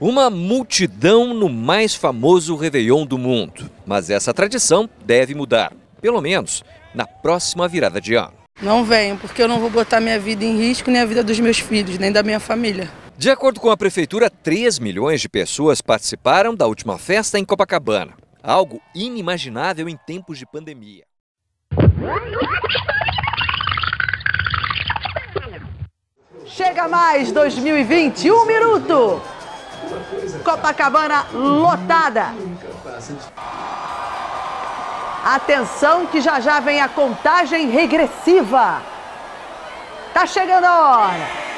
Uma multidão no mais famoso Réveillon do mundo. Mas essa tradição deve mudar, pelo menos na próxima virada de ano. Não venho, porque eu não vou botar minha vida em risco, nem a vida dos meus filhos, nem da minha família. De acordo com a prefeitura, 3 milhões de pessoas participaram da última festa em Copacabana. Algo inimaginável em tempos de pandemia. Chega mais 2020, um minuto. Copacabana lotada. Atenção que já já vem a contagem regressiva. Tá chegando a hora.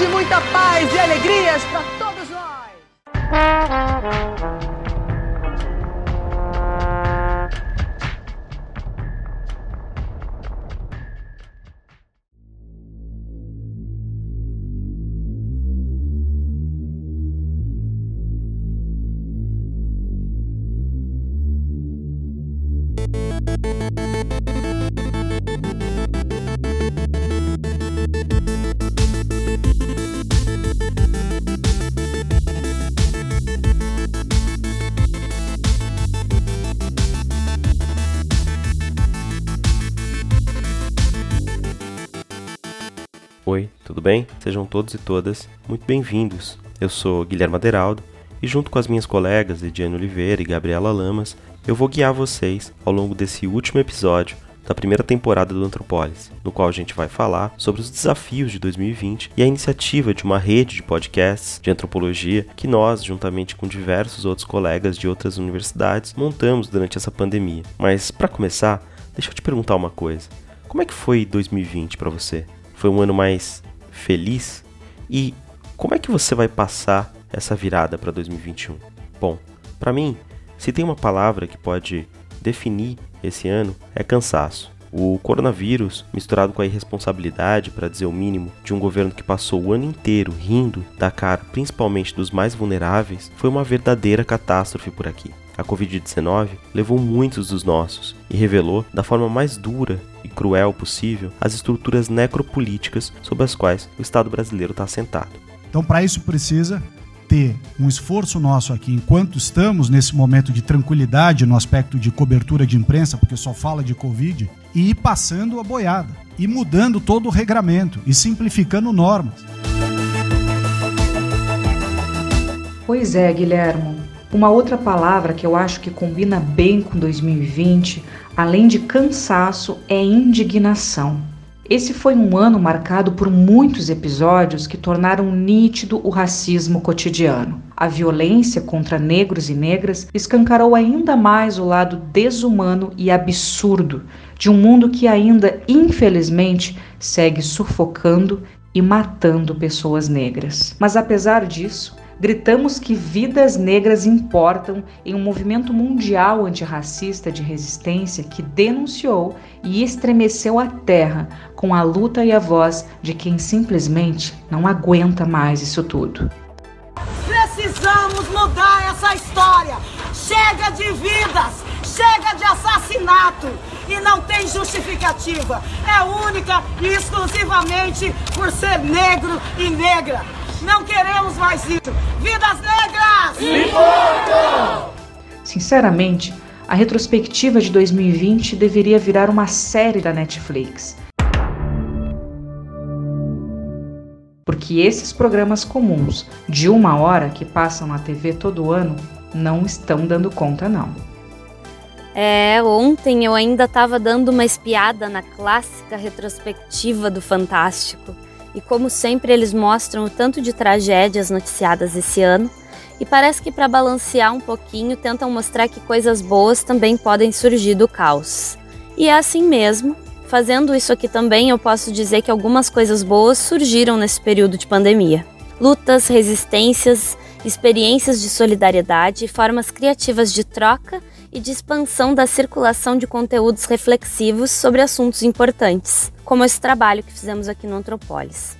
De muita paz e alegrias para todos nós. Bem? Sejam todos e todas muito bem-vindos. Eu sou Guilherme Aderaldo e, junto com as minhas colegas Ediane Oliveira e Gabriela Lamas, eu vou guiar vocês ao longo desse último episódio da primeira temporada do Antropólise, no qual a gente vai falar sobre os desafios de 2020 e a iniciativa de uma rede de podcasts de antropologia que nós, juntamente com diversos outros colegas de outras universidades, montamos durante essa pandemia. Mas para começar, deixa eu te perguntar uma coisa. Como é que foi 2020 para você? Foi um ano mais feliz? E como é que você vai passar essa virada para 2021? Bom, para mim, se tem uma palavra que pode definir esse ano, é cansaço. O coronavírus, misturado com a irresponsabilidade, para dizer o mínimo, de um governo que passou o ano inteiro rindo da cara principalmente dos mais vulneráveis, foi uma verdadeira catástrofe por aqui. A Covid-19 levou muitos dos nossos e revelou, da forma mais dura e cruel possível, as estruturas necropolíticas sobre as quais o Estado brasileiro está assentado. Então, para isso precisa ter um esforço nosso aqui, enquanto estamos nesse momento de tranquilidade no aspecto de cobertura de imprensa, porque só fala de Covid, e ir passando a boiada, e mudando todo o regramento, e simplificando normas. Pois é, Guilhermo. Uma outra palavra que eu acho que combina bem com 2020, além de cansaço, é indignação. Esse foi um ano marcado por muitos episódios que tornaram nítido o racismo cotidiano. A violência contra negros e negras escancarou ainda mais o lado desumano e absurdo de um mundo que ainda, infelizmente, segue sufocando e matando pessoas negras. Mas apesar disso, gritamos que vidas negras importam em um movimento mundial antirracista de resistência que denunciou e estremeceu a terra com a luta e a voz de quem simplesmente não aguenta mais isso tudo. Precisamos mudar essa história. Chega de vidas, chega de assassinato e não tem justificativa. É única e exclusivamente por ser negro e negra. Não queremos mais isso. Vidas negras! Importam! Sinceramente, a retrospectiva de 2020 deveria virar uma série da Netflix. Porque esses programas comuns de uma hora que passam na TV todo ano não estão dando conta, não. É, ontem eu ainda estava dando uma espiada na clássica retrospectiva do Fantástico. E como sempre, eles mostram o tanto de tragédias noticiadas esse ano. E parece que para balancear um pouquinho, tentam mostrar que coisas boas também podem surgir do caos. E é assim mesmo. Fazendo isso aqui também, eu posso dizer que algumas coisas boas surgiram nesse período de pandemia. Lutas, resistências experiências de solidariedade e formas criativas de troca e de expansão da circulação de conteúdos reflexivos sobre assuntos importantes, como esse trabalho que fizemos aqui no Antropólis.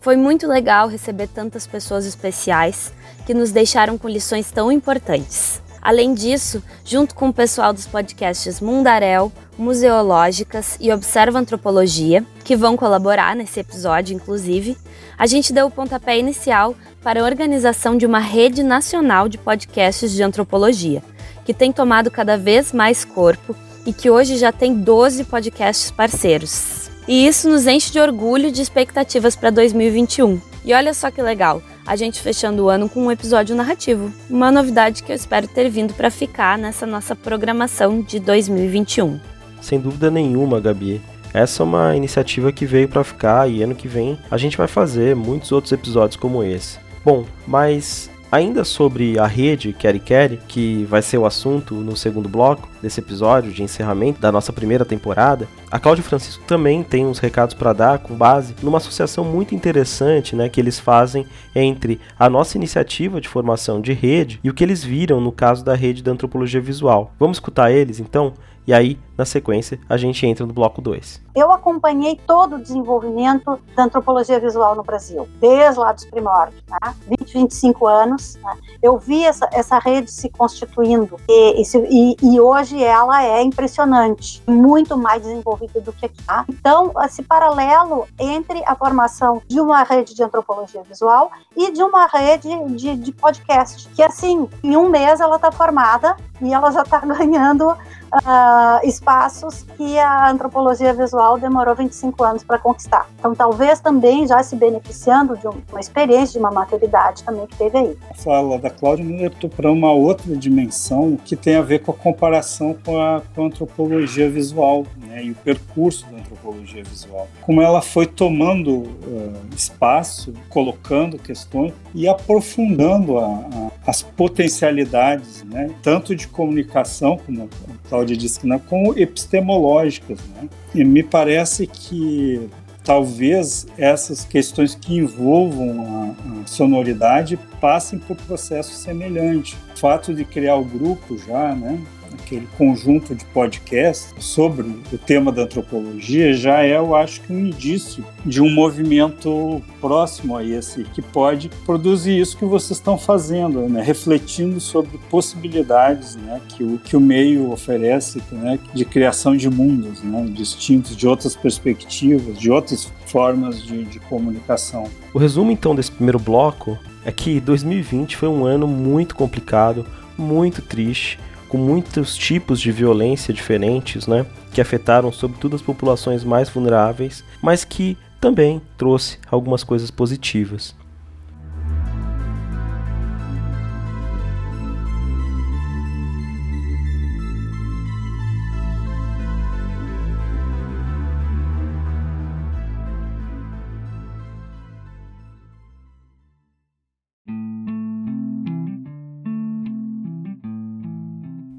Foi muito legal receber tantas pessoas especiais que nos deixaram com lições tão importantes. Além disso, junto com o pessoal dos podcasts Mundaréu, Museológicas e Observa Antropologia, que vão colaborar nesse episódio, inclusive, a gente deu o pontapé inicial para a organização de uma rede nacional de podcasts de antropologia, que tem tomado cada vez mais corpo e que hoje já tem 12 podcasts parceiros. E isso nos enche de orgulho e de expectativas para 2021. E olha só que legal! A gente fechando o ano com um episódio narrativo. Uma novidade que eu espero ter vindo para ficar nessa nossa programação de 2021. Sem dúvida nenhuma, Gabi. Essa é uma iniciativa que veio para ficar e ano que vem a gente vai fazer muitos outros episódios como esse. Bom, mas Ainda sobre a rede Quer Quer, que vai ser o assunto no segundo bloco desse episódio de encerramento da nossa primeira temporada, a Cláudia Francisco também tem uns recados para dar com base numa associação muito interessante né, que eles fazem entre a nossa iniciativa de formação de rede e o que eles viram no caso da rede da antropologia visual. Vamos escutar eles então? E aí, na sequência, a gente entra no bloco 2. Eu acompanhei todo o desenvolvimento da antropologia visual no Brasil, desde lá dos primórdios, né? 20, 25 anos. Né? Eu vi essa, essa rede se constituindo e, e, e, hoje ela é impressionante, muito mais desenvolvida do que aqui. Tá? Então, esse paralelo entre a formação de uma rede de antropologia visual e de uma rede de, de podcast, que assim, em um mês ela está formada e ela já está ganhando uh, espaços que a antropologia visual demorou 25 anos para conquistar. Então, talvez também já se beneficiando de uma experiência, de uma maturidade também que teve aí. A fala da Cláudia me levou para uma outra dimensão que tem a ver com a comparação com a, com a antropologia visual né, e o percurso da antropologia visual. Como ela foi tomando uh, espaço, colocando questões e aprofundando a, a, as potencialidades, né, tanto de comunicação, como a Cláudia disse que não, como epistemológicas. Né? E me parece que talvez essas questões que envolvam a, a, sonoridade passem por processo semelhante. O fato de criar o grupo já, né, aquele conjunto de podcasts sobre o tema da antropologia, já é, eu acho que, um indício de um movimento próximo a esse, que pode produzir isso que vocês estão fazendo, né? refletindo sobre possibilidades né? que, o, que o meio oferece né? de criação de mundos né? distintos, de outras perspectivas, de outras formas de, de comunicação. O resumo, então, desse primeiro bloco é que 2020 foi um ano muito complicado, muito triste, com muitos tipos de violência diferentes, né, que afetaram sobretudo as populações mais vulneráveis, mas que também trouxe algumas coisas positivas.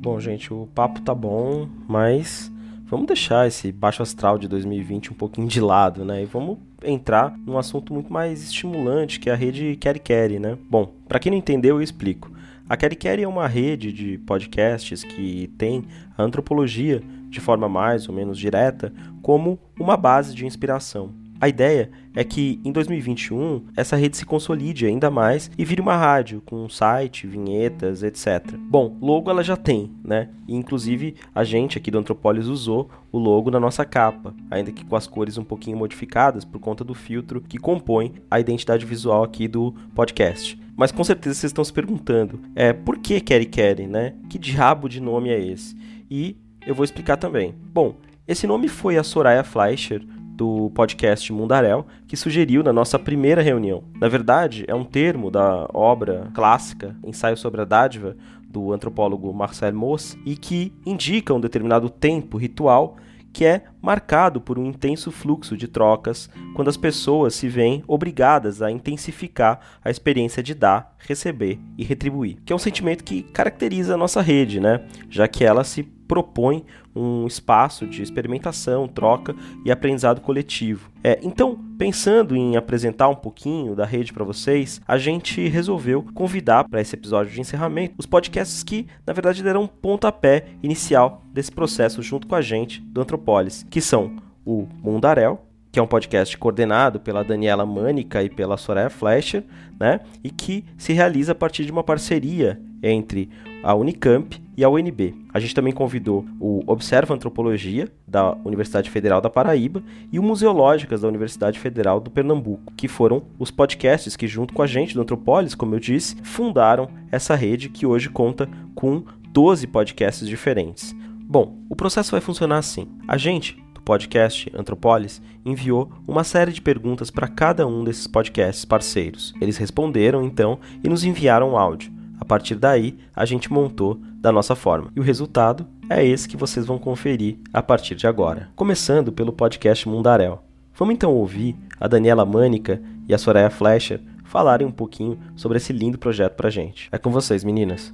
Bom, gente, o papo tá bom, mas vamos deixar esse baixo astral de 2020 um pouquinho de lado, né? E vamos entrar num assunto muito mais estimulante, que é a rede Quer, né? Bom, para quem não entendeu, eu explico. A Quer é uma rede de podcasts que tem a antropologia de forma mais ou menos direta como uma base de inspiração. A ideia é que em 2021 essa rede se consolide ainda mais e vire uma rádio com site, vinhetas, etc. Bom, logo ela já tem, né? E, inclusive a gente aqui do Antropolis usou o logo na nossa capa, ainda que com as cores um pouquinho modificadas por conta do filtro que compõe a identidade visual aqui do podcast. Mas com certeza vocês estão se perguntando, é por que Kerry Kerry, né? Que diabo de nome é esse? E eu vou explicar também. Bom, esse nome foi a Soraya Fleischer do podcast Mundaréu, que sugeriu na nossa primeira reunião. Na verdade, é um termo da obra clássica Ensaio sobre a Dádiva, do antropólogo Marcel Mauss, e que indica um determinado tempo ritual que é marcado por um intenso fluxo de trocas quando as pessoas se veem obrigadas a intensificar a experiência de dar, receber e retribuir, que é um sentimento que caracteriza a nossa rede, né? Já que ela se propõe um espaço de experimentação, troca e aprendizado coletivo. É, então, pensando em apresentar um pouquinho da rede para vocês, a gente resolveu convidar para esse episódio de encerramento os podcasts que, na verdade, deram um pontapé inicial desse processo junto com a gente do Antropolis, que são o Mundarel, que é um podcast coordenado pela Daniela Mânica e pela Soraya Fleischer, né? E que se realiza a partir de uma parceria entre a Unicamp e a UNB. A gente também convidou o Observa Antropologia, da Universidade Federal da Paraíba, e o Museológicas, da Universidade Federal do Pernambuco, que foram os podcasts que, junto com a gente do Antropolis, como eu disse, fundaram essa rede que hoje conta com 12 podcasts diferentes. Bom, o processo vai funcionar assim. A gente, do podcast Antropolis, enviou uma série de perguntas para cada um desses podcasts parceiros. Eles responderam, então, e nos enviaram um áudio. Partir daí, a gente montou da nossa forma. E o resultado é esse que vocês vão conferir a partir de agora. Começando pelo podcast Mundarel. Vamos então ouvir a Daniela Mânica e a Soraya Fleischer falarem um pouquinho sobre esse lindo projeto pra gente. É com vocês, meninas.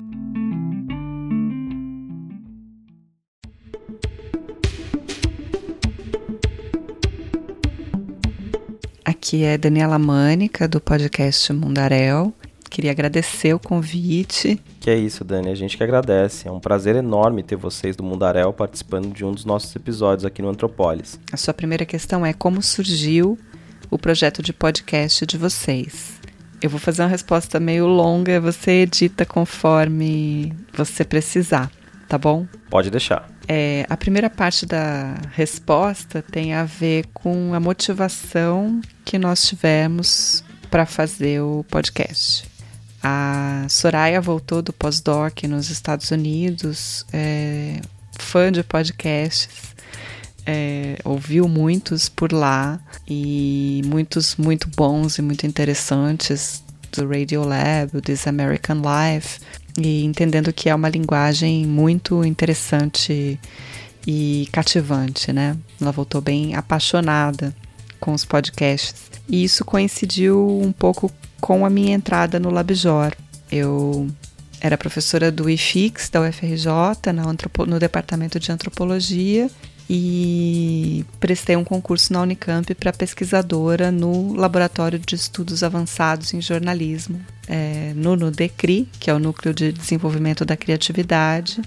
Aqui é Daniela Mânica, do podcast Mundarel. Queria agradecer o convite. Que é isso, Dani. A gente que agradece. É um prazer enorme ter vocês do Mundarel participando de um dos nossos episódios aqui no Antropólis. A sua primeira questão é como surgiu o projeto de podcast de vocês? Eu vou fazer uma resposta meio longa, você edita conforme você precisar, tá bom? Pode deixar. É, a primeira parte da resposta tem a ver com a motivação que nós tivemos para fazer o podcast. A Soraya voltou do pós-doc nos Estados Unidos, é, fã de podcasts, é, ouviu muitos por lá e muitos muito bons e muito interessantes do Radio Lab, This American Life, e entendendo que é uma linguagem muito interessante e cativante, né? Ela voltou bem apaixonada com os podcasts. E isso coincidiu um pouco com a minha entrada no LabJOR. Eu era professora do IFIX, da UFRJ, no departamento de antropologia, e prestei um concurso na Unicamp para pesquisadora no Laboratório de Estudos Avançados em Jornalismo, é, no NUDECRI, que é o Núcleo de Desenvolvimento da Criatividade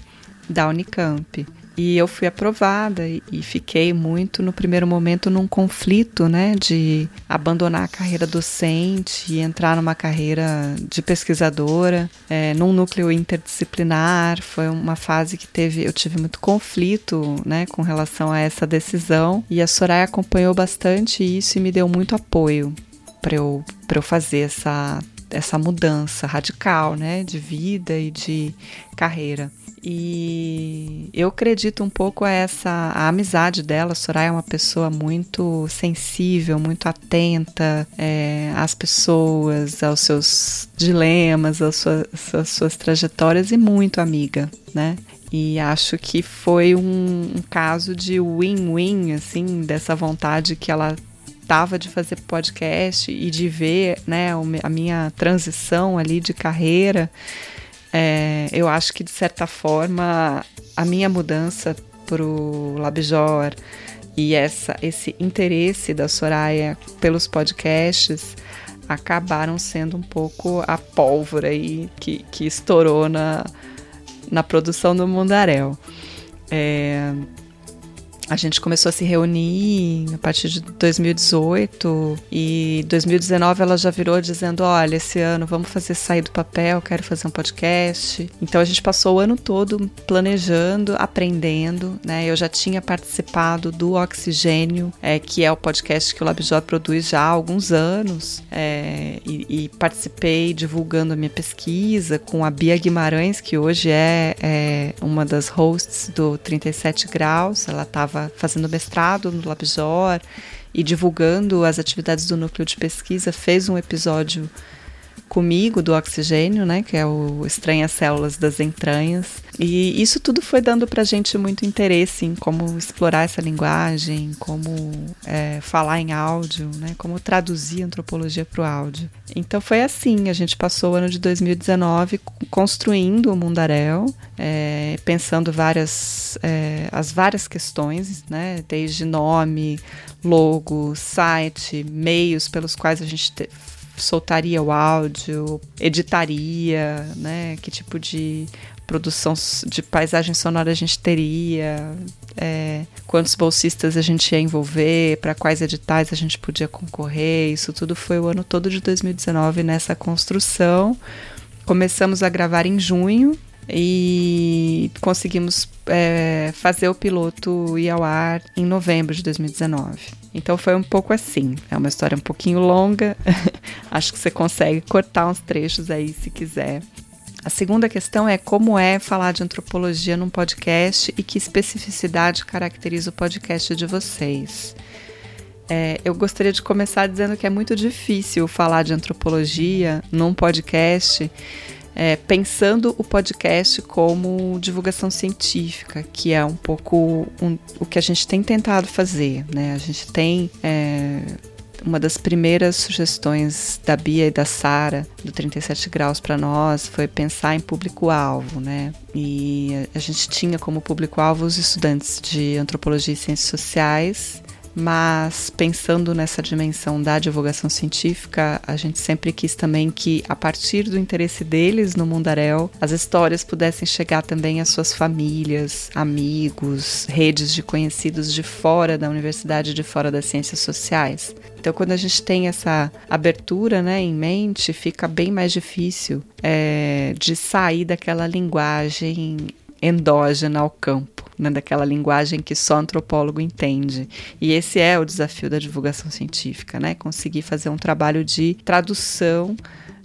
da Unicamp. E eu fui aprovada e, fiquei muito no primeiro momento num conflito, né, de abandonar a carreira docente e entrar numa carreira de pesquisadora, é, num núcleo interdisciplinar. Foi uma fase que teve, eu tive muito conflito, né, com relação a essa decisão. E a Soraya acompanhou bastante isso e me deu muito apoio para eu, eu fazer essa essa mudança radical, né, de vida e de carreira. E eu acredito um pouco a essa a amizade dela. A Soraya é uma pessoa muito sensível, muito atenta é, às pessoas, aos seus dilemas, às suas, às suas trajetórias e muito amiga, né? E acho que foi um, um caso de win-win, assim, dessa vontade que ela tava de fazer podcast e de ver, né, a minha transição ali de carreira é, eu acho que, de certa forma, a minha mudança para o Labjor e essa, esse interesse da Soraya pelos podcasts acabaram sendo um pouco a pólvora aí que, que estourou na, na produção do Mundarel. É, a gente começou a se reunir a partir de 2018 e 2019 ela já virou dizendo: Olha, esse ano vamos fazer sair do papel, quero fazer um podcast. Então a gente passou o ano todo planejando, aprendendo. Né? Eu já tinha participado do Oxigênio, é, que é o podcast que o LabJob produz já há alguns anos, é, e, e, participei divulgando a minha pesquisa com a Bia Guimarães, que hoje é, é uma das hosts do 37 Graus. Ela estava estava fazendo mestrado no LabJOR e divulgando as atividades do núcleo de pesquisa, fez um episódio comigo do oxigênio, né, que é o Estranhas Células das Entranhas. E isso tudo foi dando para gente muito interesse em como explorar essa linguagem, como é, falar em áudio, né, como traduzir antropologia para o áudio. Então foi assim, a gente passou o ano de 2019 construindo o Mundaréu, é, pensando várias, é, as várias questões, né, desde nome, logo, site, meios pelos quais a gente te, soltaria o áudio, editaria, né? Que tipo de produção de paisagem sonora a gente teria, é, quantos bolsistas a gente ia envolver, para quais editais a gente podia concorrer. Isso tudo foi o ano todo de 2019 nessa construção. Começamos a gravar em junho e conseguimos é, fazer o piloto ir ao ar em novembro de 2019. Então foi um pouco assim. É uma história um pouquinho longa. Acho que você consegue cortar uns trechos aí se quiser. A segunda questão é como é falar de antropologia num podcast e que especificidade caracteriza o podcast de vocês. É, eu gostaria de começar dizendo que é muito difícil falar de antropologia num podcast é, pensando o podcast como divulgação científica, que é um pouco um, o que a gente tem tentado fazer. Né? A gente tem. É, uma das primeiras sugestões da Bia e da Sara do 37 graus para nós foi pensar em público-alvo, né? E a gente tinha como público-alvo os estudantes de antropologia e ciências sociais mas pensando nessa dimensão da divulgação científica, a gente sempre quis também que, a partir do interesse deles no Mundaréu, as histórias pudessem chegar também às suas famílias, amigos, redes de conhecidos de fora da universidade, de fora das ciências sociais. Então, quando a gente tem essa abertura né, em mente, fica bem mais difícil é, de sair daquela linguagem endógena ao campo né, daquela linguagem que só antropólogo entende. E esse é o desafio da divulgação científica, né? Conseguir fazer um trabalho de tradução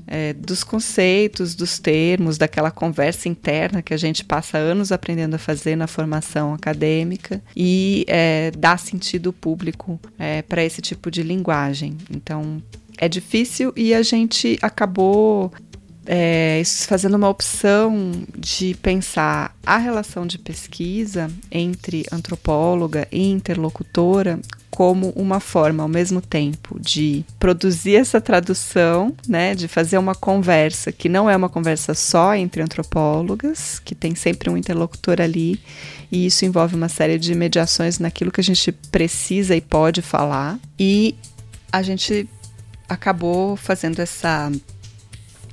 é, dos conceitos, dos termos, daquela conversa interna que a gente passa anos aprendendo a fazer na formação acadêmica e é, dar sentido público é, para esse tipo de linguagem. Então, é difícil e a gente acabou é, fazendo uma opção de pensar a relação de pesquisa entre antropóloga e interlocutora como uma forma, ao mesmo tempo, de produzir essa tradução, né, de fazer uma conversa que não é uma conversa só entre antropólogas, que tem sempre um interlocutor ali, e isso envolve uma série de mediações naquilo que a gente precisa e pode falar, e a gente acabou fazendo essa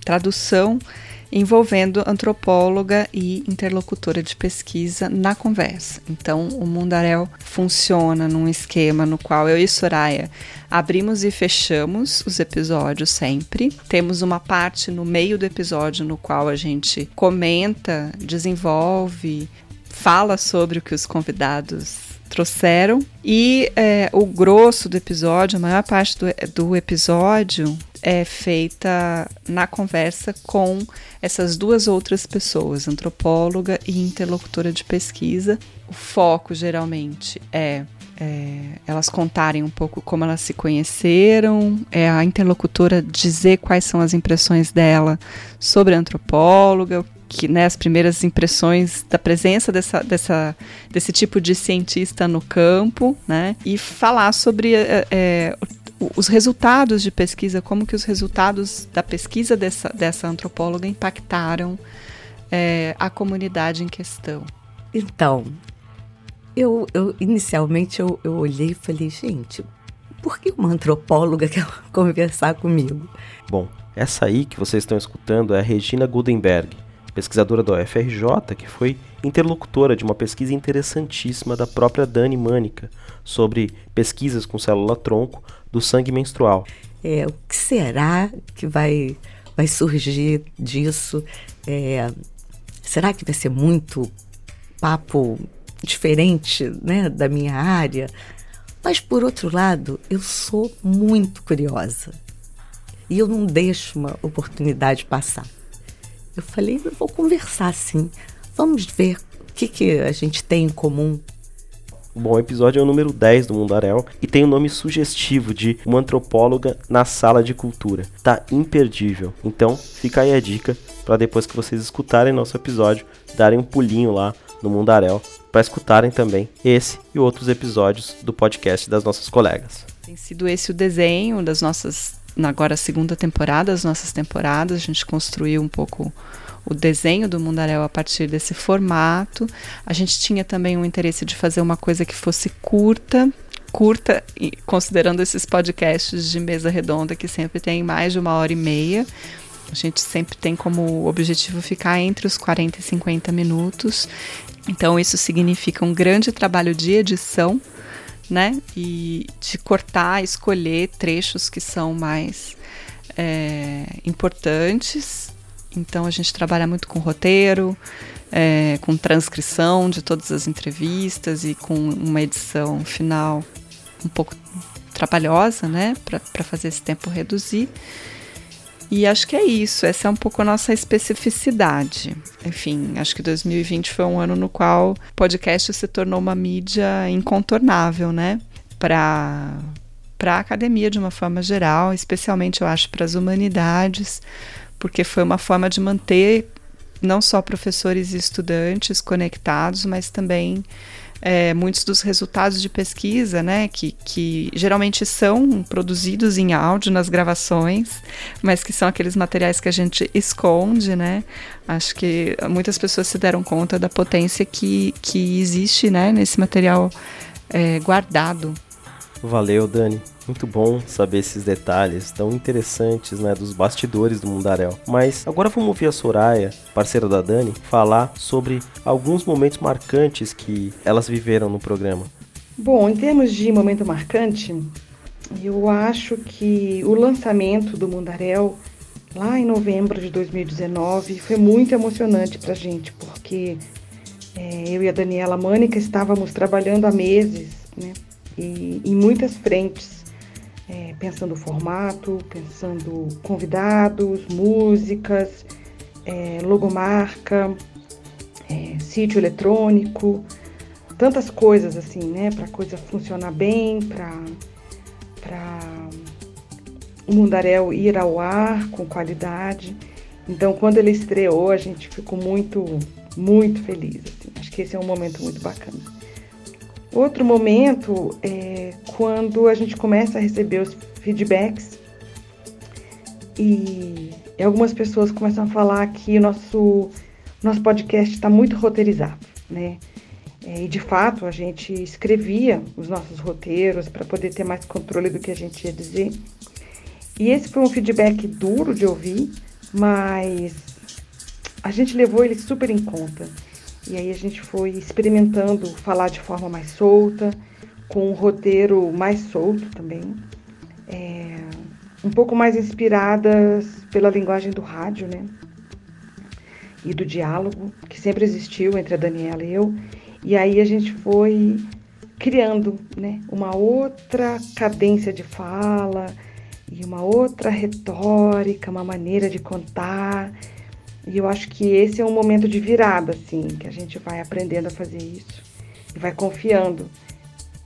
tradução envolvendo antropóloga e interlocutora de pesquisa na conversa. Então, o Mundaréu funciona num esquema no qual eu e Soraya abrimos e fechamos os episódios sempre. Temos uma parte no meio do episódio no qual a gente comenta, desenvolve, fala sobre o que os convidados trouxeram. E é, o grosso do episódio, a maior parte do, do episódio, é feita na conversa com essas duas outras pessoas, antropóloga e interlocutora de pesquisa. O foco geralmente é, é, elas contarem um pouco como elas se conheceram, é a interlocutora dizer quais são as impressões dela sobre a antropóloga, que né, as primeiras impressões da presença dessa, dessa, desse tipo de cientista no campo, né, e falar sobre é, é, os resultados de pesquisa, como que os resultados da pesquisa dessa, dessa antropóloga impactaram é, a comunidade em questão. Então, eu, eu inicialmente eu, eu olhei e falei, gente, por que uma antropóloga quer conversar comigo? Bom, essa aí que vocês estão escutando é a Regina Gudenberg, pesquisadora da UFRJ, que foi interlocutora de uma pesquisa interessantíssima da própria Dani Mânica sobre pesquisas com célula-tronco do sangue menstrual. É, o que será que vai, vai surgir disso? É, será que vai ser muito papo diferente né, da minha área? Mas, por outro lado, eu sou muito curiosa. E eu não deixo uma oportunidade passar. Eu falei, eu vou conversar sim. Vamos ver o que, que a gente tem em comum Bom, o episódio é o número 10 do Mundaréu e tem o um nome sugestivo de uma antropóloga na sala de cultura. Tá imperdível. Então, fica aí a dica para depois que vocês escutarem nosso episódio, darem um pulinho lá no Mundaréu para escutarem também esse e outros episódios do podcast das nossas colegas. Tem sido esse o desenho das nossas, agora segunda temporada, das nossas temporadas. A gente construiu um pouco o desenho do Mundaréu a partir desse formato. A gente tinha também um interesse de fazer uma coisa que fosse curta, curta, considerando esses podcasts de mesa redonda que sempre tem mais de uma hora e meia. A gente sempre tem como objetivo ficar entre os 40 e 50 minutos. Então, isso significa um grande trabalho de edição, né? E de cortar, escolher trechos que são mais é, importantes. Então, a gente trabalha muito com roteiro, é, com transcrição de todas as entrevistas e com uma edição final um pouco trabalhosa, né? Para fazer esse tempo reduzir. E acho que é isso, essa é um pouco a nossa especificidade. Enfim, acho que 2020 foi um ano no qual o podcast se tornou uma mídia incontornável, né? Para para a academia de uma forma geral, especialmente eu acho para as humanidades, porque foi uma forma de manter não só professores e estudantes conectados, mas também é, muitos dos resultados de pesquisa, né, que, que geralmente são produzidos em áudio nas gravações, mas que são aqueles materiais que a gente esconde, né? Acho que muitas pessoas se deram conta da potência que, que existe, né, nesse material é, guardado. Valeu, Dani. Muito bom saber esses detalhes tão interessantes, né, dos bastidores do Mundaréu. Mas agora vamos ouvir a Soraya, parceira da Dani, falar sobre alguns momentos marcantes que elas viveram no programa. Bom, em termos de momento marcante, eu acho que o lançamento do Mundaréu lá em novembro de 2019 foi muito emocionante para a gente, porque é, eu e a Daniela Mânica estávamos trabalhando há meses, né, e, em muitas frentes é, pensando formato, pensando convidados, músicas, é, logomarca, é, sítio eletrônico, tantas coisas assim, né, para a coisa funcionar bem, para o Mundaréu ir ao ar com qualidade. Então, quando ele estreou, a gente ficou muito, muito feliz. Assim. Acho que esse é um momento muito bacana. Outro momento é quando a gente começa a receber os feedbacks e algumas pessoas começam a falar que o nosso, nosso podcast está muito roteirizado, né? É, e de fato a gente escrevia os nossos roteiros para poder ter mais controle do que a gente ia dizer. E esse foi um feedback duro de ouvir, mas a gente levou ele super em conta. E aí a gente foi experimentando falar de forma mais solta, com um roteiro mais solto também. É, um pouco mais inspiradas pela linguagem do rádio, né? E do diálogo que sempre existiu entre a Daniela e eu. E aí a gente foi criando, né, uma outra cadência de fala e uma outra retórica, uma maneira de contar e eu acho que esse é um momento de virada, assim, que a gente vai aprendendo a fazer isso e vai confiando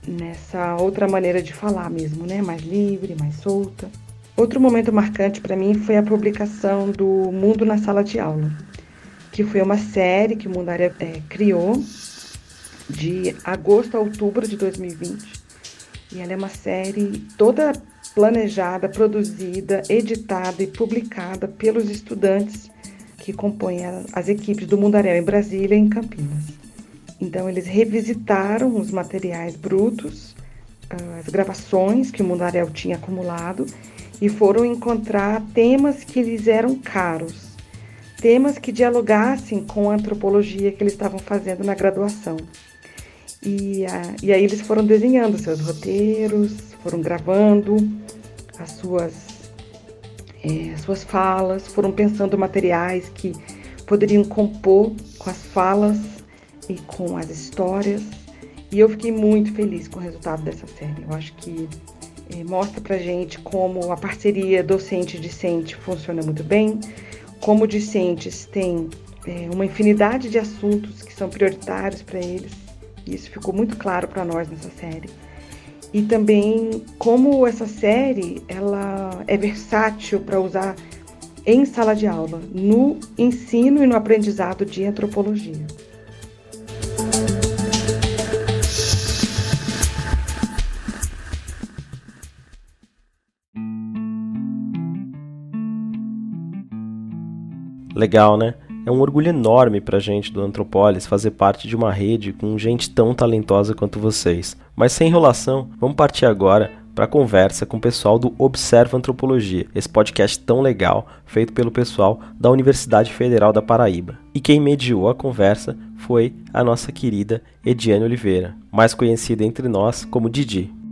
nessa outra maneira de falar mesmo, né? Mais livre, mais solta. Outro momento marcante para mim foi a publicação do Mundo na Sala de Aula, que foi uma série que o Mundaria é, criou de agosto a outubro de 2020. E ela é uma série toda planejada, produzida, editada e publicada pelos estudantes que compõem as equipes do Mundaréu em Brasília e em Campinas. Então, eles revisitaram os materiais brutos, ah, as gravações que o Mundaréu tinha acumulado e foram encontrar temas que lhes eram caros, temas que dialogassem com a antropologia que eles estavam fazendo na graduação. E, ah, e aí eles foram desenhando seus roteiros, foram gravando as suas é, suas falas, foram pensando materiais que poderiam compor com as falas e com as histórias. E eu fiquei muito feliz com o resultado dessa série. Eu acho que é, mostra pra gente como a parceria docente-discente funciona muito bem, como discentes têm é, uma infinidade de assuntos que são prioritários para eles Isso ficou muito claro para nós nessa série. E também como essa série ela é versátil para usar em sala de aula, no ensino e no aprendizado de antropologia. Legal, né? É um orgulho enorme pra gente do Antropolis fazer parte de uma rede com gente tão talentosa quanto vocês. Mas sem enrolação, vamos partir agora para a conversa com o pessoal do Observa Antropologia, esse podcast tão legal feito pelo pessoal da Universidade Federal da Paraíba. E quem mediou a conversa foi a nossa querida Ediane Oliveira, mais conhecida entre nós como Didi.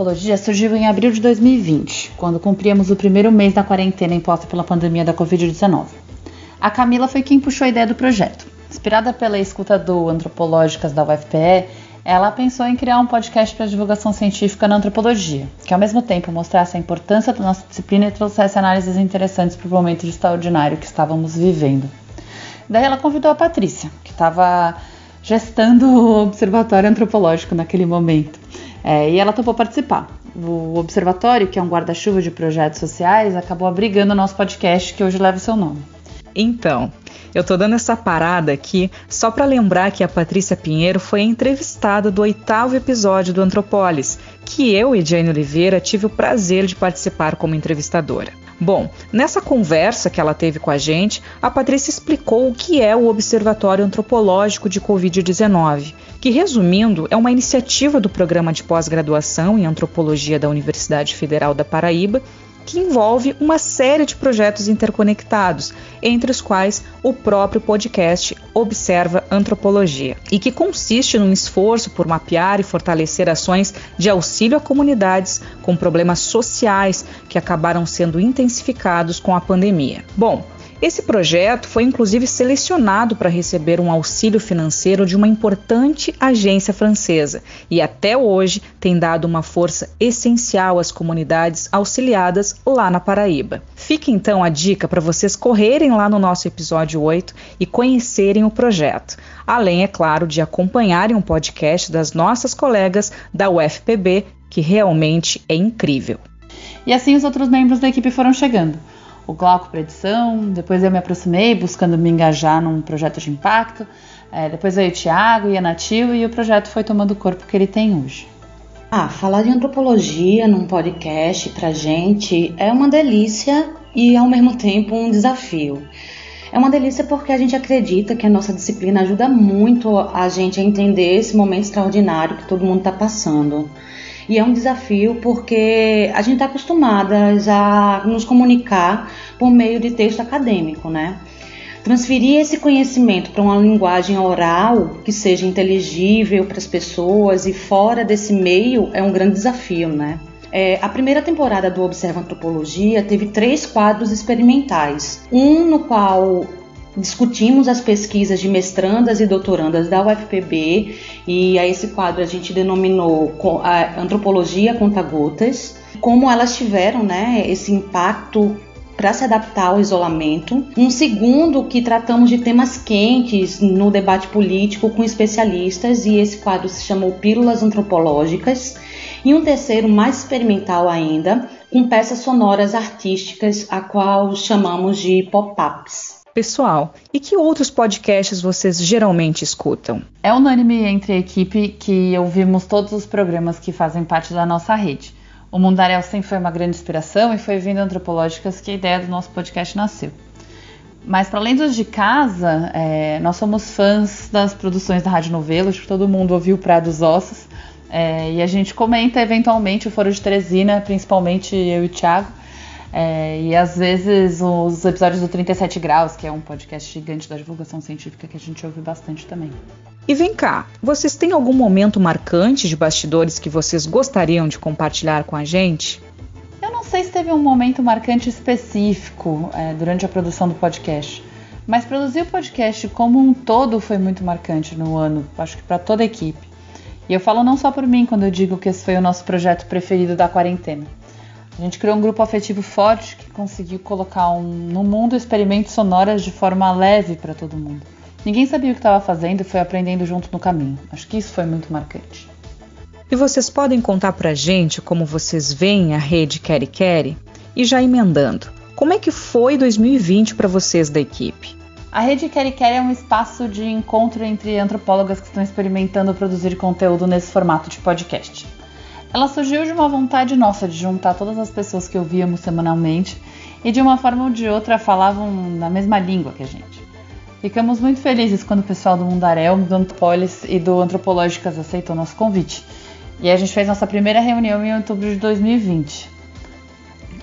Antropologia surgiu em abril de 2020, quando cumpríamos o primeiro mês da quarentena imposta pela pandemia da Covid-19. A Camila foi quem puxou a ideia do projeto. Inspirada pela escuta do Antropológicas da UFPE, ela pensou em criar um podcast para divulgação científica na antropologia, que ao mesmo tempo mostrasse a importância da nossa disciplina e trouxesse análises interessantes para o momento extraordinário que estávamos vivendo. Daí ela convidou a Patrícia, que estava gestando o Observatório Antropológico naquele momento. É, e ela topou participar. O Observatório, que é um guarda-chuva de projetos sociais, acabou abrigando o nosso podcast, que hoje leva o seu nome. Então, eu tô dando essa parada aqui só para lembrar que a Patrícia Pinheiro foi entrevistada do oitavo episódio do Antropolis, que eu e Jane Oliveira tive o prazer de participar como entrevistadora. Bom, nessa conversa que ela teve com a gente, a Patrícia explicou o que é o Observatório Antropológico de Covid-19, que, resumindo, é uma iniciativa do programa de pós-graduação em antropologia da Universidade Federal da Paraíba que envolve uma série de projetos interconectados, entre os quais o próprio podcast Observa Antropologia, e que consiste num esforço por mapear e fortalecer ações de auxílio a comunidades com problemas sociais que acabaram sendo intensificados com a pandemia. Bom, esse projeto foi inclusive selecionado para receber um auxílio financeiro de uma importante agência francesa e até hoje tem dado uma força essencial às comunidades auxiliadas lá na Paraíba. Fica então a dica para vocês correrem lá no nosso episódio 8 e conhecerem o projeto. Além, é claro, de acompanharem um podcast das nossas colegas da UFPB, que realmente é incrível. E assim os outros membros da equipe foram chegando o Glauco para edição, depois eu me aproximei buscando me engajar num projeto de impacto, é, depois veio o Thiago e a Natil e o projeto foi tomando o corpo que ele tem hoje. Ah, falar de antropologia num podcast pra gente é uma delícia e ao mesmo tempo um desafio. É uma delícia porque a gente acredita que a nossa disciplina ajuda muito a gente a entender esse momento extraordinário que todo mundo está passando. E é um desafio porque a gente está acostumada a nos comunicar por meio de texto acadêmico, né? Transferir esse conhecimento para uma linguagem oral que seja inteligível para as pessoas e fora desse meio é um grande desafio, né? É, a primeira temporada do Observa Antropologia teve três quadros experimentais. Um no qual discutimos as pesquisas de mestrandas e doutorandas da UFPB e a esse quadro a gente denominou a Antropologia Conta-Gotas, como elas tiveram né, esse impacto para se adaptar ao isolamento. Um segundo que tratamos de temas quentes no debate político com especialistas e esse quadro se chamou Pílulas Antropológicas. E um terceiro mais experimental ainda, com peças sonoras artísticas, a qual chamamos de pop-ups. Pessoal, e que outros podcasts vocês geralmente escutam? É unânime entre a equipe que ouvimos todos os programas que fazem parte da nossa rede. O Mundaréu sempre foi uma grande inspiração e foi vindo antropológicas que a ideia do nosso podcast nasceu. Mas para além dos de casa, é, nós somos fãs das produções da Rádio Novelo, acho que todo mundo ouviu Praia dos Ossos. É, e a gente comenta eventualmente o Foro de Teresina, principalmente eu e o Thiago. É, e às vezes os episódios do 37 Graus, que é um podcast gigante da divulgação científica que a gente ouve bastante também. E vem cá, vocês têm algum momento marcante de bastidores que vocês gostariam de compartilhar com a gente? Eu não sei se teve um momento marcante específico é, durante a produção do podcast, mas produzir o podcast como um todo foi muito marcante no ano, acho que para toda a equipe. E eu falo não só por mim quando eu digo que esse foi o nosso projeto preferido da quarentena. A gente criou um grupo afetivo forte que conseguiu colocar um, no mundo experimentos sonoras de forma leve para todo mundo. Ninguém sabia o que estava fazendo e foi aprendendo junto no caminho. Acho que isso foi muito marcante. E vocês podem contar pra gente como vocês veem a rede Quere Quere? E já emendando, como é que foi 2020 para vocês da equipe? A Rede Quere Quere é um espaço de encontro entre antropólogas que estão experimentando produzir conteúdo nesse formato de podcast. Ela surgiu de uma vontade nossa de juntar todas as pessoas que ouvíamos semanalmente e de uma forma ou de outra falavam na mesma língua que a gente. Ficamos muito felizes quando o pessoal do Mundarel, do Antropolis e do Antropológicas aceitou nosso convite. E a gente fez nossa primeira reunião em outubro de 2020.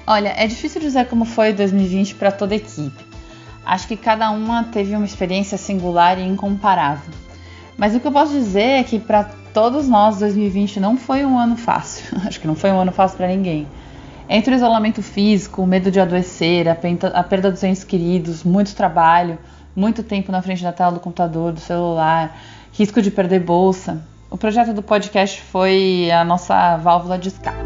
Olha, é difícil dizer como foi 2020 para toda a equipe. Acho que cada uma teve uma experiência singular e incomparável. Mas o que eu posso dizer é que para todos nós, 2020 não foi um ano fácil. Acho que não foi um ano fácil para ninguém. Entre o isolamento físico, o medo de adoecer, a, perda dos entes queridos, muito trabalho, muito tempo na frente da tela do computador, do celular, risco de perder bolsa, o projeto do podcast foi a nossa válvula de escape.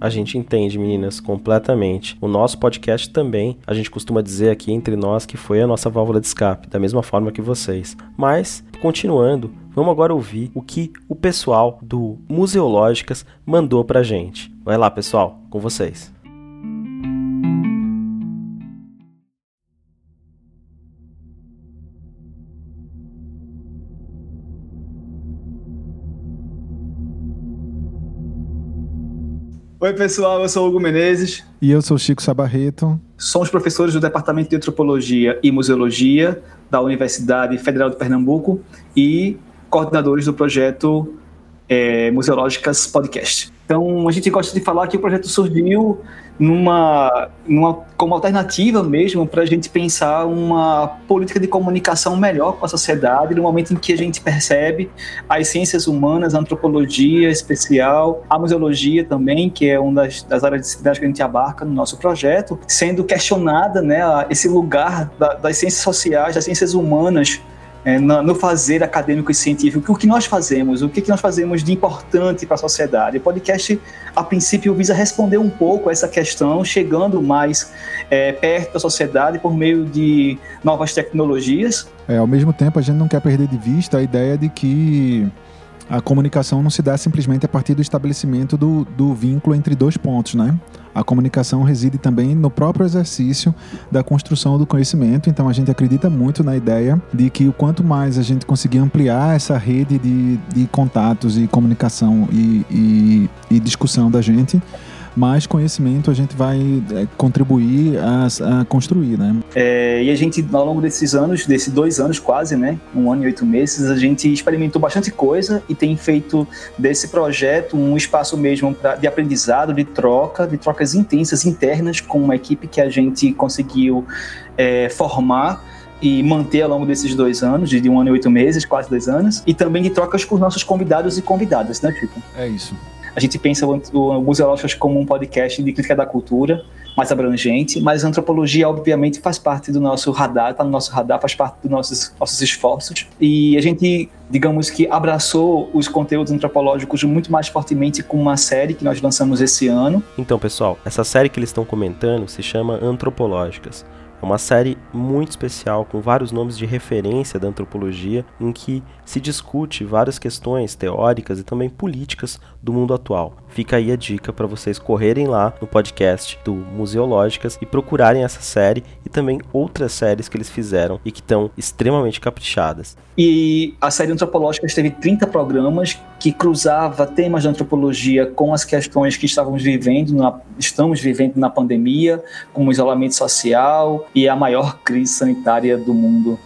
A gente entende, meninas, completamente. O nosso podcast também, a gente costuma dizer aqui entre nós que foi a nossa válvula de escape, da mesma forma que vocês. Mas, continuando, vamos agora ouvir o que o pessoal do Museológicas mandou pra gente. Vai lá, pessoal, com vocês. Oi, pessoal, eu sou o Hugo Menezes. E eu sou Chico Sabarreto. Somos professores do Departamento de Antropologia e Museologia da Universidade Federal de Pernambuco e coordenadores do projeto é, Museológicas Podcast. Então, a gente gosta de falar que o projeto surgiu numa, numa como alternativa mesmo para a gente pensar uma política de comunicação melhor com a sociedade no momento em que a gente percebe as ciências humanas, a antropologia especial, a museologia também, que é uma das, das áreas de disciplinas que a gente abarca no nosso projeto, sendo questionada né, esse lugar da, das ciências sociais, das ciências humanas é, no fazer acadêmico e científico, o que nós fazemos, o que nós fazemos de importante para a sociedade. O podcast, a princípio, visa responder um pouco essa questão, chegando mais é, perto da sociedade por meio de novas tecnologias. É, ao mesmo tempo, a gente não quer perder de vista a ideia de que a comunicação não se dá simplesmente a partir do estabelecimento do, do vínculo entre dois pontos, né? A comunicação reside também no próprio exercício da construção do conhecimento, então a gente acredita muito na ideia de que o quanto mais a gente conseguir ampliar essa rede de, de contatos e comunicação e, e, e discussão da gente, mais conhecimento a gente vai é, contribuir a, a, construir, né? É, e a gente, ao longo desses anos, desses dois anos quase, né, um ano e oito meses, a gente experimentou bastante coisa e tem feito desse projeto um espaço mesmo pra, de aprendizado, de troca, de trocas intensas internas com uma equipe que a gente conseguiu é, formar e manter ao longo desses dois anos, de um ano e oito meses, quase dois anos, e também de trocas com nossos convidados e convidadas, né, Chico? É isso. A gente pensa o, o como um podcast de crítica da cultura, mais abrangente, mas a antropologia, obviamente, faz parte do nosso radar, está no nosso radar, faz parte dos nossos, nossos esforços. E a gente, digamos que, abraçou os conteúdos antropológicos muito mais fortemente com uma série que nós lançamos esse ano. Então, pessoal, essa série que eles estão comentando se chama Antropológicas. É uma série muito especial, com vários nomes de referência da antropologia, em que se discute várias questões teóricas e também políticas do mundo atual. Fica aí a dica para vocês correrem lá no podcast do Museológicas e procurarem essa série e também outras séries que eles fizeram e que estão extremamente caprichadas. E a série Antropológicas teve 30 programas que cruzava temas de antropologia com as questões que estávamos vivendo, na, estamos vivendo na pandemia, como o isolamento social e a maior crise sanitária do mundo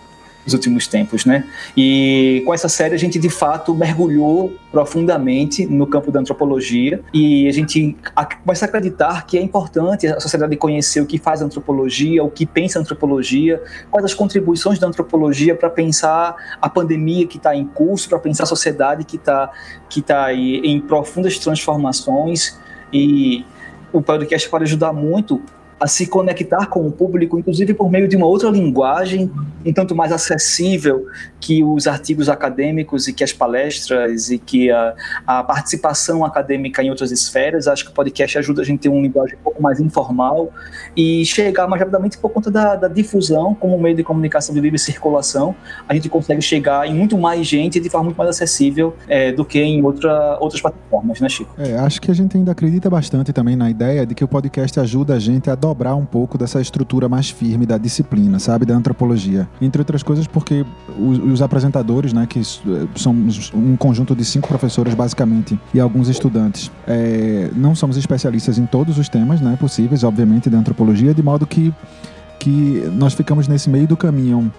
nos últimos tempos, né? E com essa série a gente de fato mergulhou profundamente no campo da antropologia e a gente começa a acreditar que é importante a sociedade conhecer o que faz a antropologia, o que pensa a antropologia, quais as contribuições da antropologia para pensar a pandemia que está em curso, para pensar a sociedade que está que tá aí em profundas transformações e o podcast pode ajudar muito a se conectar com o público, inclusive por meio de uma outra linguagem, um tanto mais acessível que os artigos acadêmicos e que as palestras e que a, a participação acadêmica em outras esferas. Acho que o podcast ajuda a gente a ter uma linguagem um pouco mais informal e chegar mais rapidamente por conta da, da difusão como meio de comunicação de livre circulação. A gente consegue chegar em muito mais gente de forma muito mais acessível é, do que em outra, outras plataformas, né, Chico? É, acho que a gente ainda acredita bastante também na ideia de que o podcast ajuda a gente a dobrar um pouco dessa estrutura mais firme da disciplina, sabe, da antropologia. Entre outras coisas porque os, os apresentadores, né, que somos um conjunto de cinco professores basicamente e alguns estudantes, é, não somos especialistas em todos os temas, né, possíveis, obviamente, da antropologia, de modo que que nós ficamos nesse meio do caminho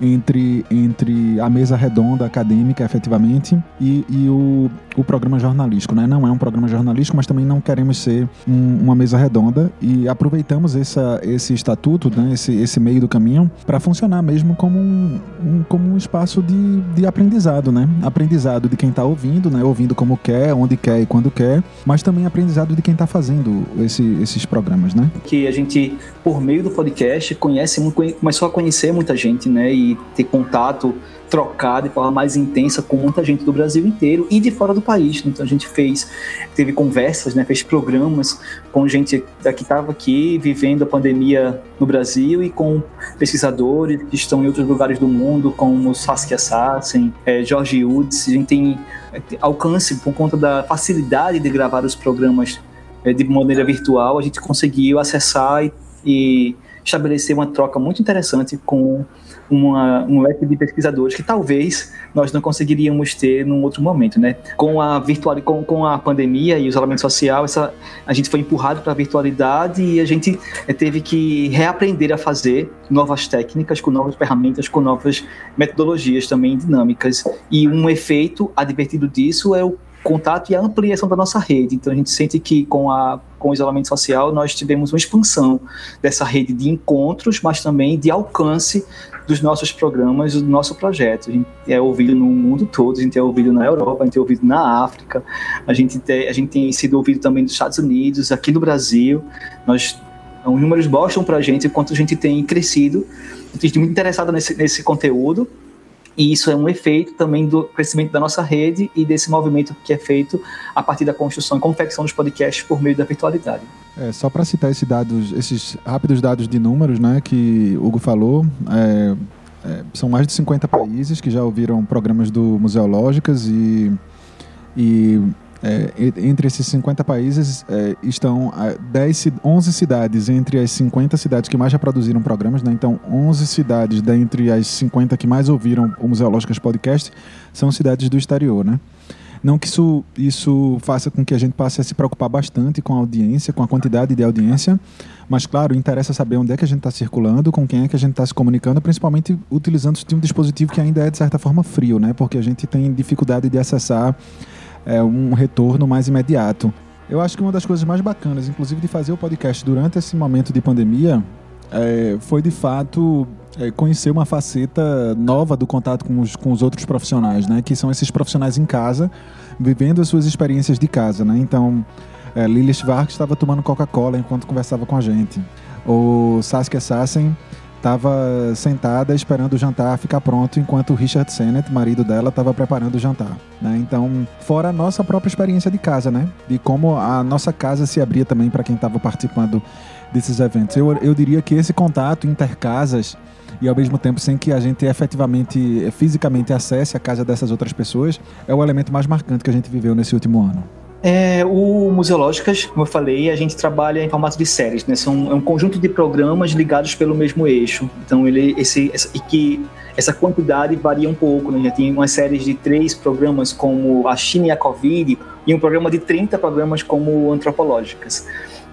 entre, entre a mesa redonda acadêmica, efetivamente, e, e o, o programa jornalístico. Né? Não é um programa jornalístico, mas também não queremos ser um, uma mesa redonda e aproveitamos essa, esse estatuto, né? esse, esse meio do caminho, para funcionar mesmo como um, um, como um espaço de, de aprendizado. Né? Aprendizado de quem está ouvindo, né? ouvindo como quer, onde quer e quando quer, mas também aprendizado de quem está fazendo esse, esses programas. Né? Que a gente, por meio do podcast, conhece, começou a conhecer muita gente, né? E ter contato, trocar de forma mais intensa com muita gente do Brasil inteiro e de fora do país. Então a gente fez, teve conversas, né, fez programas com gente que estava aqui vivendo a pandemia no Brasil e com pesquisadores que estão em outros lugares do mundo, como Saskia Sassen, é, Jorge Uds. A gente tem é, alcance por conta da facilidade de gravar os programas é, de maneira virtual. A gente conseguiu acessar e, e estabelecer uma troca muito interessante com uma, um leque de pesquisadores que talvez nós não conseguiríamos ter num outro momento, né? Com a virtual, com, com a pandemia e o isolamento social, essa, a gente foi empurrado para a virtualidade e a gente eh, teve que reaprender a fazer novas técnicas, com novas ferramentas, com novas metodologias também dinâmicas. E um efeito advertido disso é o contato e a ampliação da nossa rede. Então a gente sente que com, a, com o isolamento social nós tivemos uma expansão dessa rede de encontros, mas também de alcance dos nossos programas, do nosso projeto. A gente é ouvido no mundo todo, a gente é ouvido na Europa, a gente é ouvido na África, a gente, a gente tem sido ouvido também nos Estados Unidos, aqui no Brasil. Nós, os números mostram para a gente quanto a gente tem crescido. A gente muito interessado nesse, nesse conteúdo e isso é um efeito também do crescimento da nossa rede e desse movimento que é feito a partir da construção e confecção dos podcasts por meio da virtualidade. É, só para citar esses dados, esses rápidos dados de números né, que Hugo falou, é, é, são mais de 50 países que já ouviram programas do Museológicas e, e é, entre esses 50 países é, estão 10, 11 cidades entre as 50 cidades que mais já produziram programas, né? então 11 cidades dentre as 50 que mais ouviram o Museológicas Podcast são cidades do exterior. Né? Não que isso, isso faça com que a gente passe a se preocupar bastante com a audiência, com a quantidade de audiência, mas, claro, interessa saber onde é que a gente está circulando, com quem é que a gente está se comunicando, principalmente utilizando um dispositivo que ainda é, de certa forma, frio, né? porque a gente tem dificuldade de acessar é, um retorno mais imediato. Eu acho que uma das coisas mais bacanas, inclusive, de fazer o podcast durante esse momento de pandemia, é, foi de fato é, conhecer uma faceta nova do contato com os, com os outros profissionais, né? Que são esses profissionais em casa, vivendo as suas experiências de casa, né? Então, é, Lili Schwartz estava tomando Coca-Cola enquanto conversava com a gente. O Saskia Sassen estava sentada esperando o jantar ficar pronto, enquanto o Richard Sennett, marido dela, estava preparando o jantar. Né? Então, fora a nossa própria experiência de casa, né? De como a nossa casa se abria também para quem estava participando desses eventos. Eu, eu diria que esse contato intercasas e ao mesmo tempo sem que a gente efetivamente, fisicamente acesse a casa dessas outras pessoas, é o elemento mais marcante que a gente viveu nesse último ano. É, o Museológicas, como eu falei, a gente trabalha em formato de séries, né? São, é um conjunto de programas ligados pelo mesmo eixo. Então, ele, esse, essa, e que essa quantidade varia um pouco, né? Já tem umas séries de três programas como a China e a Covid e um programa de 30 programas como Antropológicas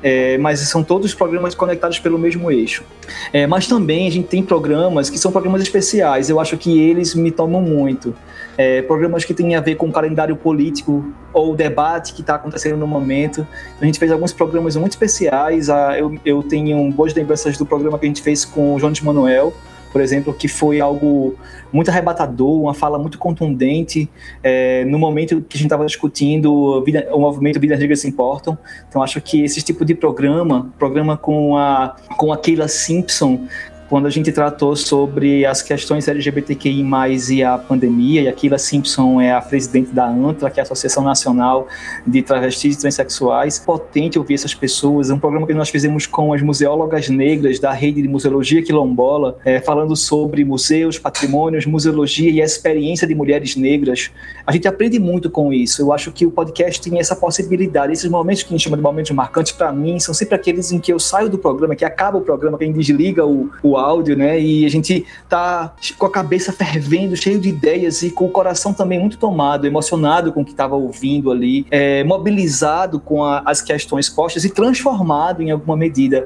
é, mas são todos programas conectados pelo mesmo eixo. É, mas também a gente tem programas que são programas especiais, eu acho que eles me tomam muito. É, programas que têm a ver com o calendário político ou debate que está acontecendo no momento. Então, a gente fez alguns programas muito especiais. Ah, eu, eu tenho boas lembranças do programa que a gente fez com o João de Manuel, por exemplo, que foi algo muito arrebatador, uma fala muito contundente é, no momento que a gente estava discutindo vida, o movimento Vidas Negras Importam. Então, acho que esse tipo de programa, programa com a, com a Keila Simpson, quando a gente tratou sobre as questões LGBTQI+, e a pandemia, e a Keila Simpson é a presidente da ANTRA, que é a Associação Nacional de Travestis e Transsexuais. Potente ouvir essas pessoas, um programa que nós fizemos com as museólogas negras da rede de museologia quilombola, é, falando sobre museus, patrimônios, museologia e a experiência de mulheres negras. A gente aprende muito com isso. Eu acho que o podcast tem essa possibilidade. Esses momentos que a gente chama de momentos marcantes, para mim, são sempre aqueles em que eu saio do programa, que acaba o programa, que a gente desliga o, o áudio, né? E a gente tá com a cabeça fervendo, cheio de ideias e com o coração também muito tomado, emocionado com o que estava ouvindo ali, é, mobilizado com a, as questões postas e transformado em alguma medida.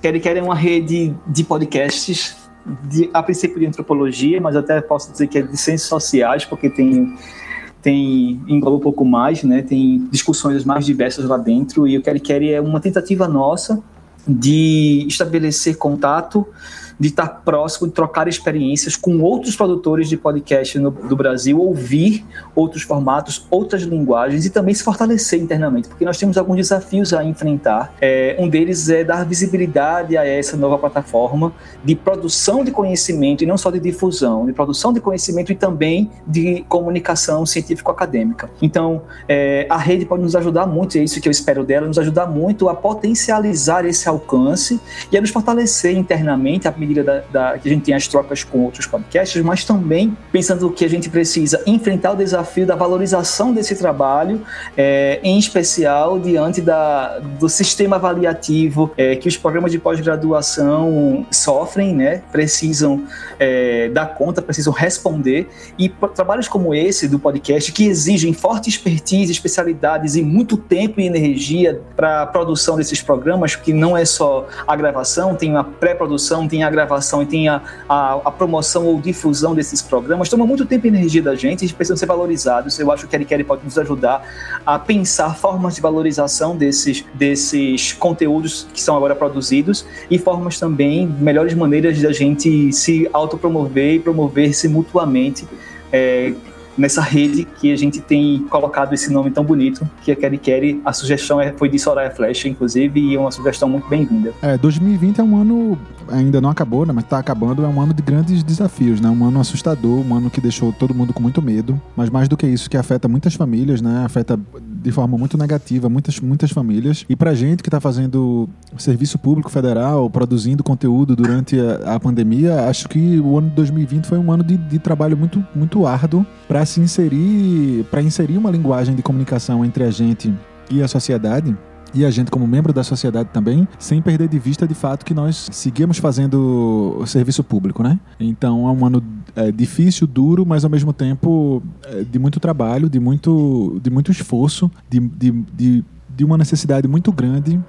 Querem Quer é uma rede de podcasts, de, a princípio de antropologia, mas até posso dizer que é de ciências sociais, porque tem tem engloba um pouco mais, né? Tem discussões mais diversas lá dentro e o Quer Quer é uma tentativa nossa de estabelecer contato de estar próximo, de trocar experiências com outros produtores de podcast no, do Brasil, ouvir outros formatos, outras linguagens e também se fortalecer internamente, porque nós temos alguns desafios a enfrentar. É, um deles é dar visibilidade a essa nova plataforma de produção de conhecimento e não só de difusão, de produção de conhecimento e também de comunicação científico-acadêmica. Então, é, a rede pode nos ajudar muito, é isso que eu espero dela, nos ajudar muito a potencializar esse alcance e a nos fortalecer internamente, a medida da, da, que a gente tem as trocas com outros podcasts, mas também pensando que a gente precisa enfrentar o desafio da valorização desse trabalho, é, em especial diante da, do sistema avaliativo é, que os programas de pós-graduação sofrem, né, precisam é, dar conta, precisam responder, e trabalhos como esse do podcast, que exigem forte expertise, especialidades e muito tempo e energia para a produção desses programas, que não é só a gravação, tem a pré-produção, tem a gravação e tem a, a, a, promoção ou difusão desses programas, toma muito tempo e energia da gente e precisam ser valorizados. Eu acho que a pode nos ajudar a pensar formas de valorização desses, desses conteúdos que são agora produzidos e formas também, melhores maneiras de a gente se autopromover e promover-se mutuamente. É, nessa rede que a gente tem colocado esse nome tão bonito, que é Kelly Kelly. A sugestão é, foi de Soraya Flecha, inclusive, e é uma sugestão muito bem-vinda. É, 2020 é um ano, ainda não acabou, né, mas está acabando, é um ano de grandes desafios, né? Um ano assustador, um ano que deixou todo mundo com muito medo, mas mais do que isso, que afeta muitas famílias, né? Afeta de forma muito negativa muitas, muitas famílias. E pra gente que está fazendo serviço público federal, produzindo conteúdo durante a, a, pandemia, acho que o ano de 2020 foi um ano de, de trabalho muito, muito árduo para se inserir, para inserir uma linguagem de comunicação entre a gente e a sociedade e a gente como membro da sociedade também, sem perder de vista de fato que nós seguimos fazendo serviço público, né? Então é um ano é, difícil, duro, mas ao mesmo tempo é, de muito trabalho, de muito, de muito esforço, de, de, de, de uma necessidade muito grande,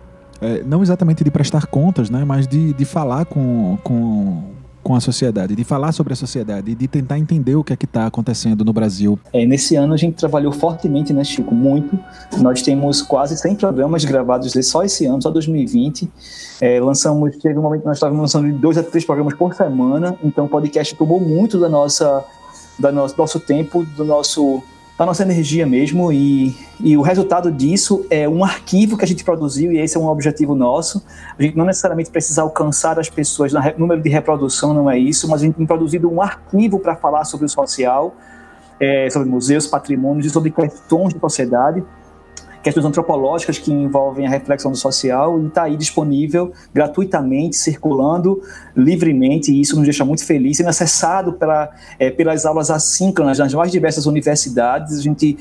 é, não exatamente de prestar contas, né? Mas de, de falar com, com com a sociedade, de falar sobre a sociedade, de tentar entender o que é que está acontecendo no Brasil. É, nesse ano a gente trabalhou fortemente, né, Chico? Muito. Nós temos quase 100 programas gravados só esse ano, só 2020. É, lançamos, teve um momento que nós estávamos lançando dois a três programas por semana, então o podcast tomou muito da nossa, da nosso, nosso tempo, do nosso da nossa energia mesmo e, e o resultado disso é um arquivo que a gente produziu e esse é um objetivo nosso. A gente não necessariamente precisa alcançar as pessoas no número de reprodução, não é isso, mas a gente tem produzido um arquivo para falar sobre o social, é, sobre museus, patrimônios e sobre questões de sociedade questões antropológicas que envolvem a reflexão do social e está aí disponível gratuitamente, circulando livremente, e isso nos deixa muito felizes, sendo acessado pela, é, pelas aulas assíncronas nas mais diversas universidades. A gente,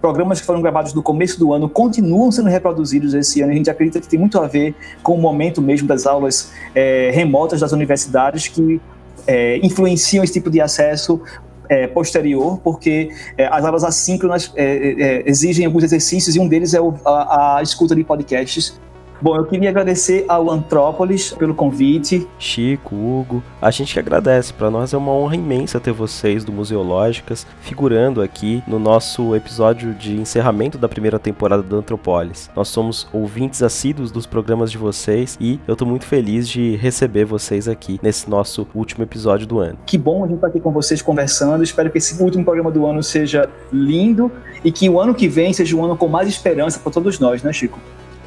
programas que foram gravados no começo do ano continuam sendo reproduzidos esse ano, a gente acredita que tem muito a ver com o momento mesmo das aulas é, remotas das universidades que é, influenciam esse tipo de acesso é, posterior, porque é, as aulas assíncronas é, é, é, exigem alguns exercícios e um deles é o, a, a escuta de podcasts Bom, eu queria agradecer ao Antrópolis pelo convite. Chico, Hugo, a gente que agradece. Para nós é uma honra imensa ter vocês do Museológicas figurando aqui no nosso episódio de encerramento da primeira temporada do Antrópolis. Nós somos ouvintes assíduos dos programas de vocês e eu estou muito feliz de receber vocês aqui nesse nosso último episódio do ano. Que bom a gente estar tá aqui com vocês conversando. Espero que esse último programa do ano seja lindo e que o ano que vem seja um ano com mais esperança para todos nós, né, Chico?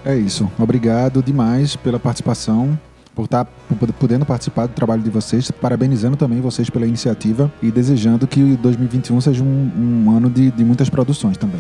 É isso. Obrigado demais pela participação, por estar tá, podendo participar do trabalho de vocês, parabenizando também vocês pela iniciativa e desejando que 2021 seja um, um ano de, de muitas produções também.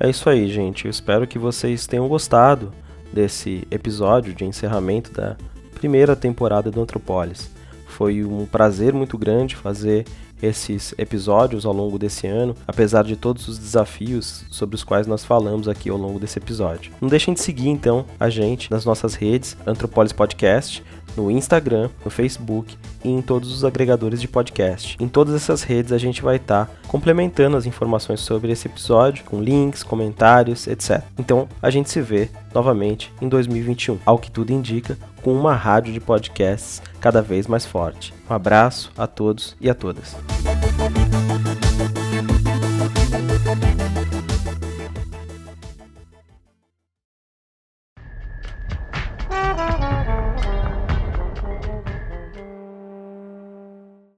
É isso aí, gente. Eu espero que vocês tenham gostado desse episódio de encerramento da primeira temporada do Antropolis. Foi um prazer muito grande fazer esses episódios ao longo desse ano, apesar de todos os desafios sobre os quais nós falamos aqui ao longo desse episódio. Não deixem de seguir então a gente nas nossas redes Antropolis Podcast, no Instagram, no Facebook e em todos os agregadores de podcast. Em todas essas redes a gente vai estar tá complementando as informações sobre esse episódio com links, comentários, etc. Então a gente se vê novamente em 2021, ao que tudo indica, com uma rádio de podcasts cada vez mais forte. Um abraço a todos e a todas.